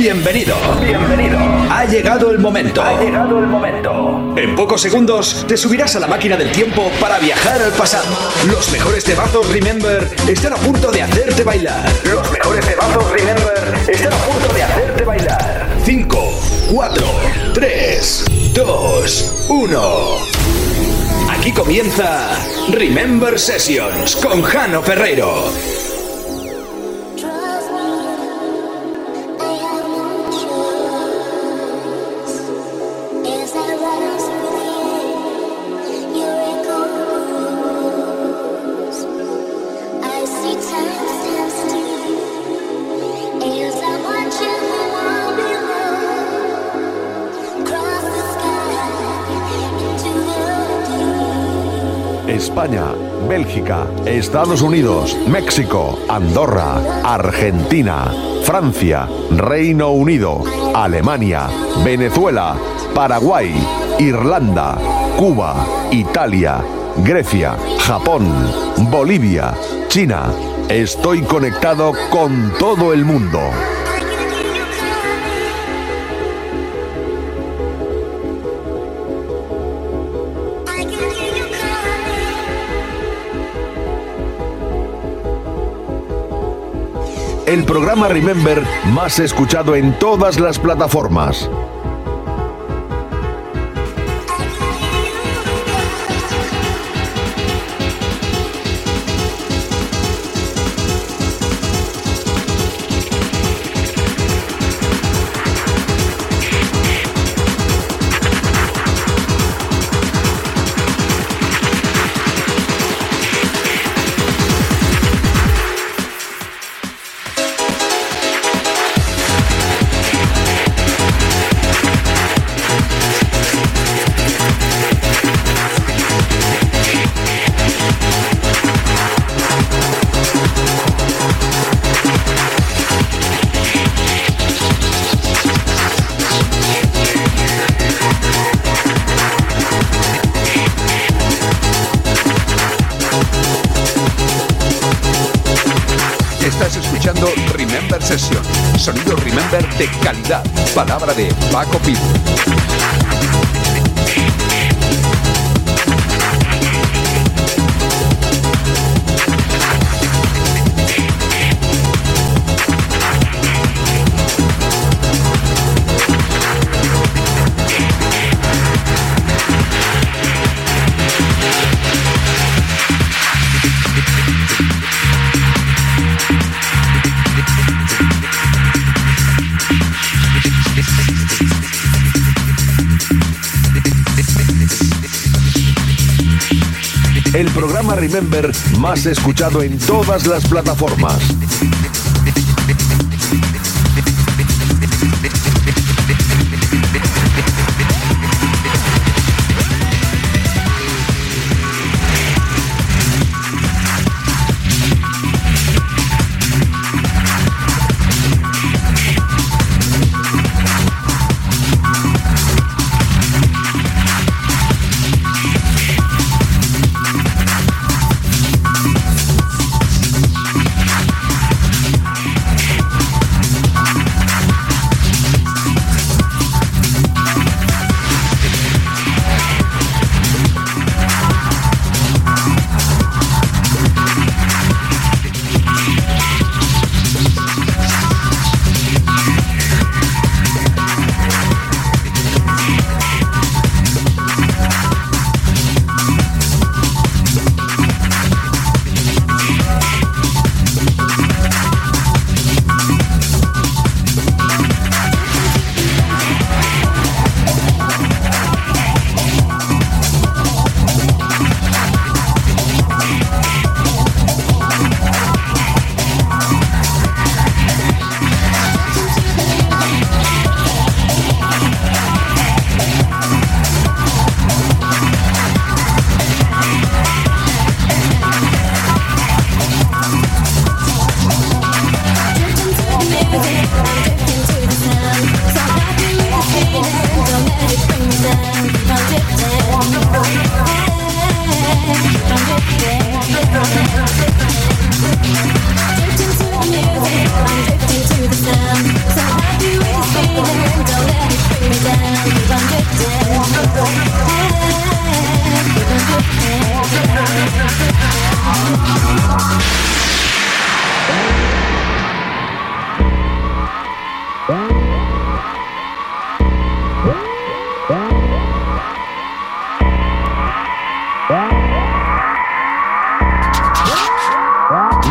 Bienvenido. Bienvenido. Ha llegado el momento. Ha llegado el momento. En pocos segundos te subirás a la máquina del tiempo para viajar al pasado. Los mejores temazos Remember están a punto de hacerte bailar. Los mejores temazos Remember están a punto de hacerte bailar. 5, 4, 3, 2, 1. Aquí comienza Remember Sessions con Jano Ferreiro. España, Bélgica, Estados Unidos, México, Andorra, Argentina, Francia, Reino Unido, Alemania, Venezuela, Paraguay, Irlanda, Cuba, Italia, Grecia, Japón, Bolivia, China. Estoy conectado con todo el mundo. El programa Remember más escuchado en todas las plataformas. Más escuchado en todas las plataformas.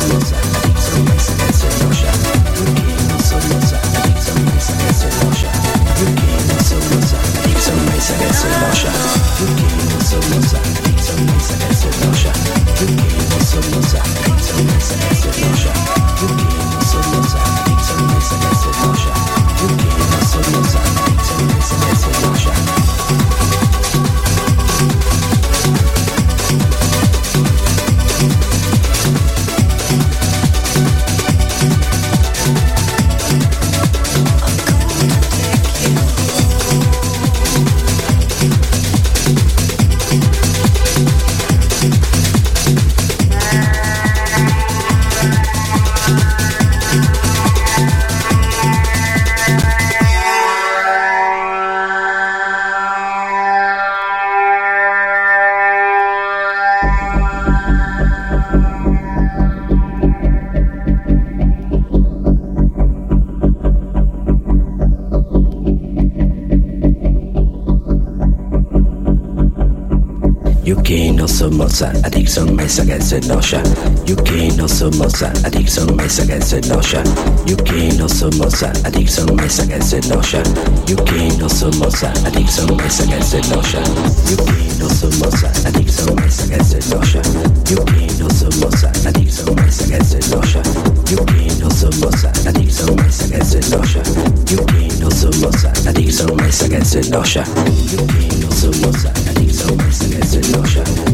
Sosa. moza, addiction my against nausea. You gain also moza, addiction my against nausea. You gain also moza, addiction my against nausea. You gain also moza, addiction my against nausea. You gain also moza, addiction my against nausea. You gain also moza, addiction my against nausea. You gain also moza, addiction my against nausea. You gain also moza, addiction my against nausea. You can also moza, addiction my against nausea.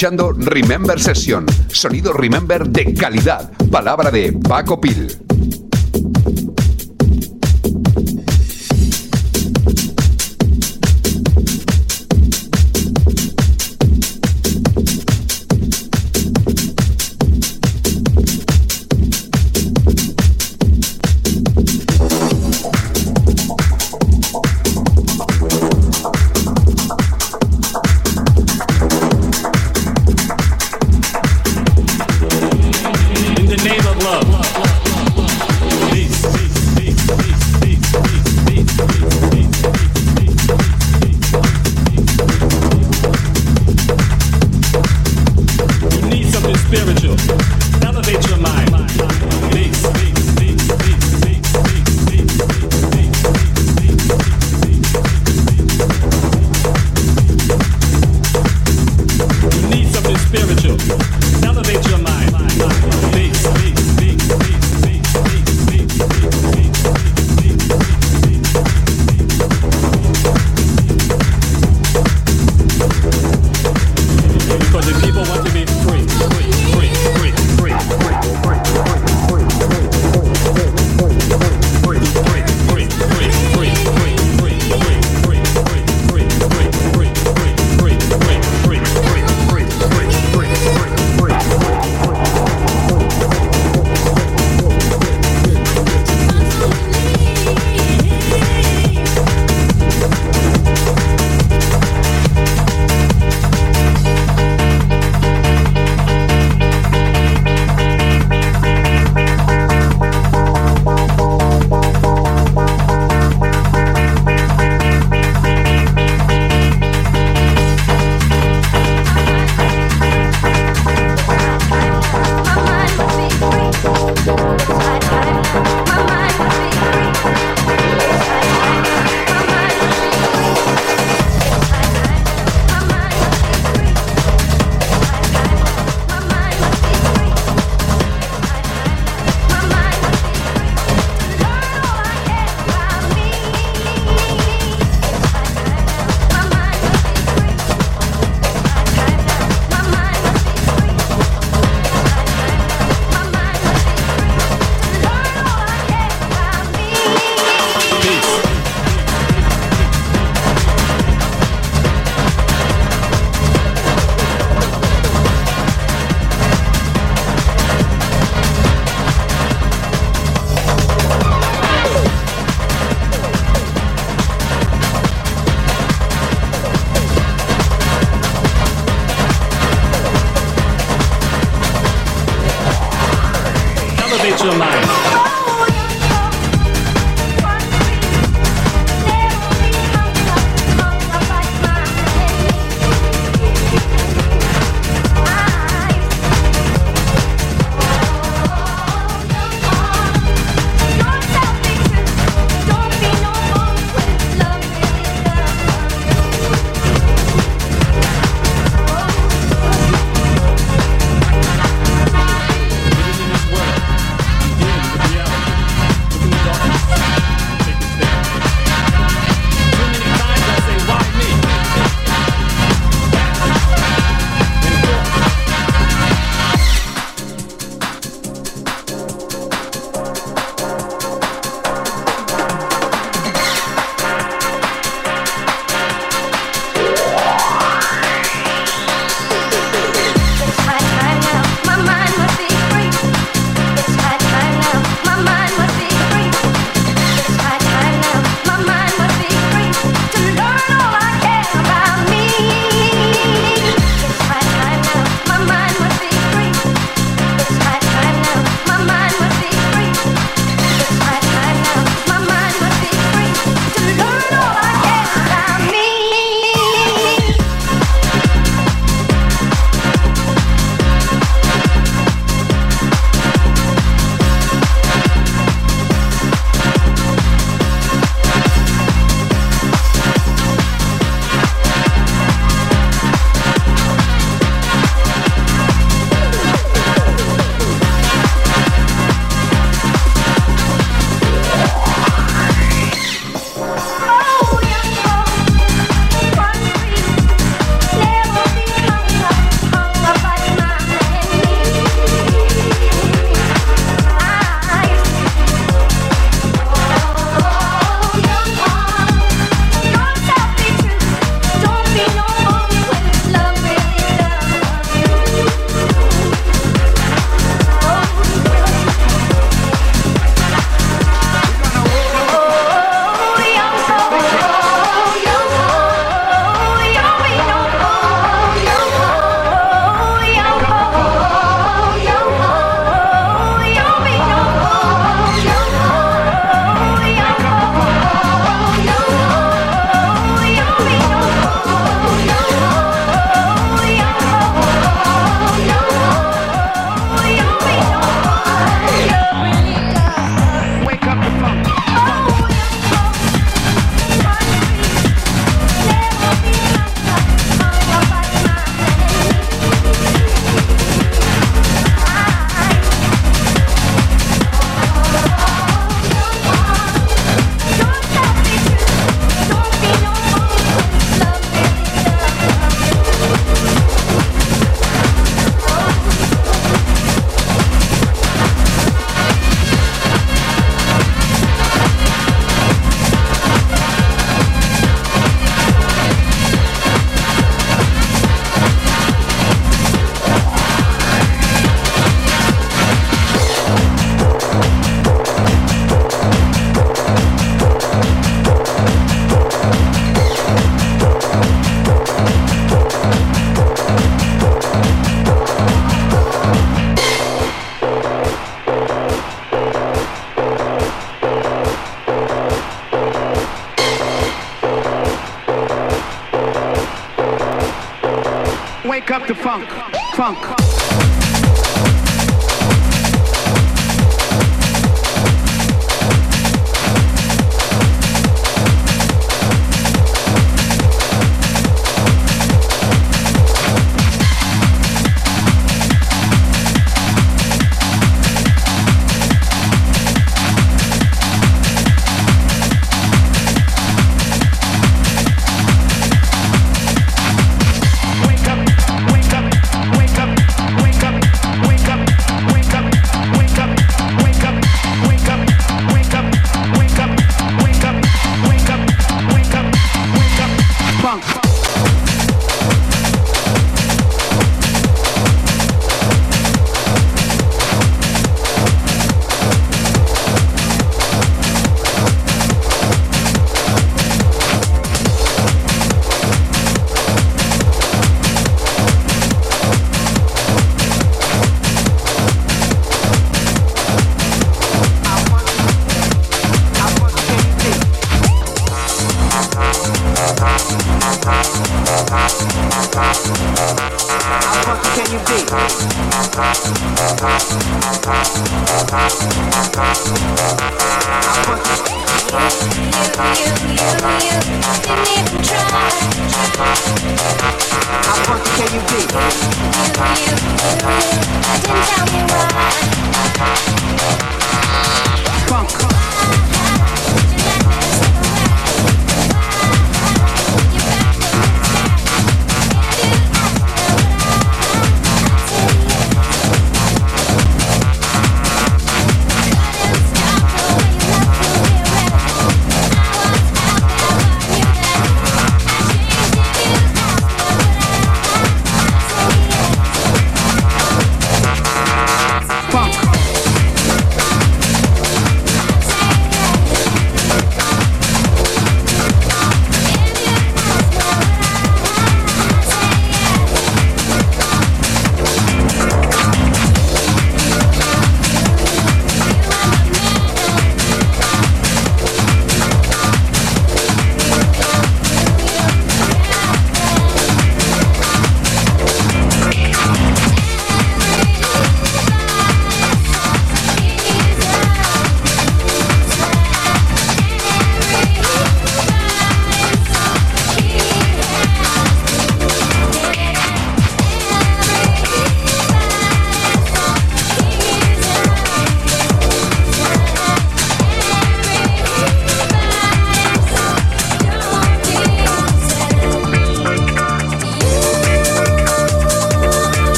Escuchando Remember Session, sonido Remember de calidad, palabra de Paco Pil.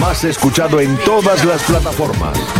Más escuchado en todas las plataformas.